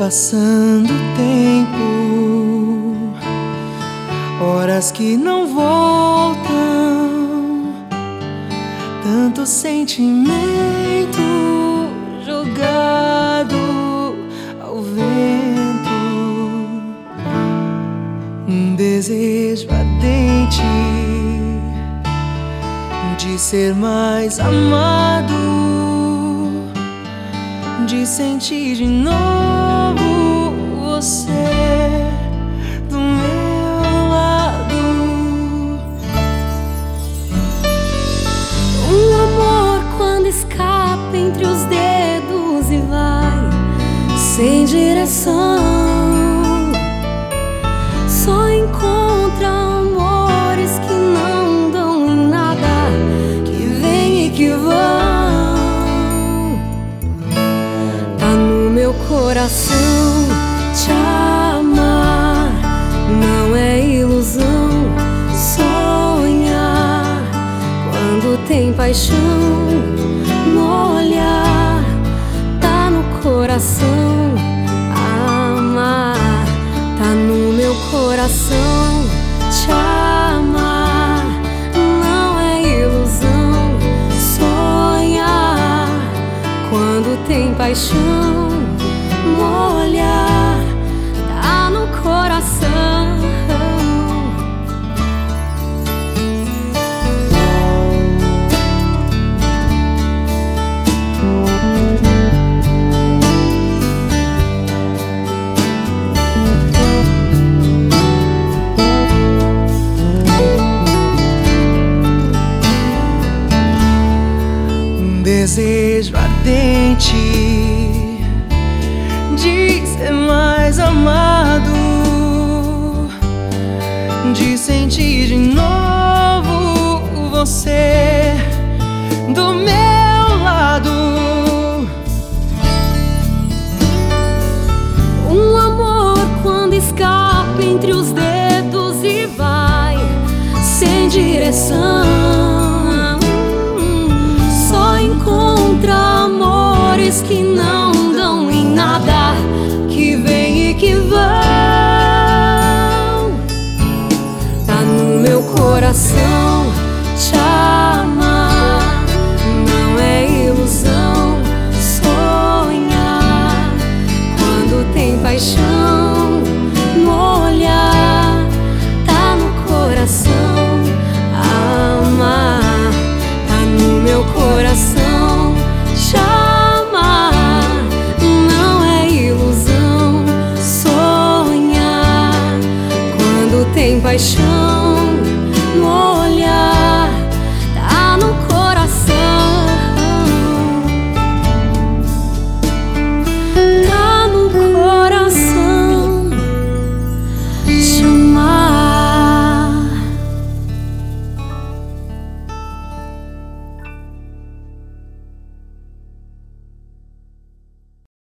passando o tempo, horas que não voltam, tanto sentimento jogado ao vento, um desejo ardente de ser mais amado, de sentir de novo Só encontra amores que não dão em nada, que vêm e que vão. Tá no meu coração te amar. Não é ilusão sonhar. Quando tem paixão no tá no coração coração te amar. Não é ilusão sonhar. Quando tem paixão desejo ardente de ser mais amado, de sentir de novo você do meu lado. Um amor quando escapa entre os dedos e vai sem direção. Sonhar quando tem paixão no olhar.